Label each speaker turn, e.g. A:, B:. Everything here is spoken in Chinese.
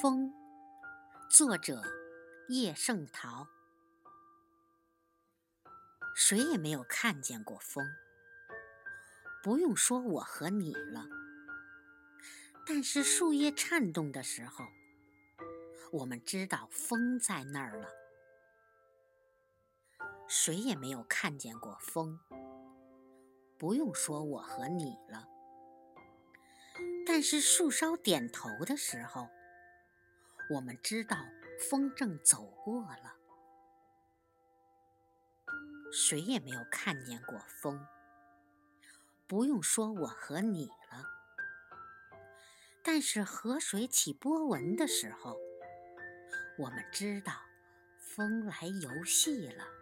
A: 风，作者叶圣陶。谁也没有看见过风，不用说我和你了。但是树叶颤动的时候，我们知道风在那儿了。谁也没有看见过风，不用说我和你了。但是树梢点头的时候，我们知道风正走过了。谁也没有看见过风，不用说我和你了。但是河水起波纹的时候，我们知道风来游戏了。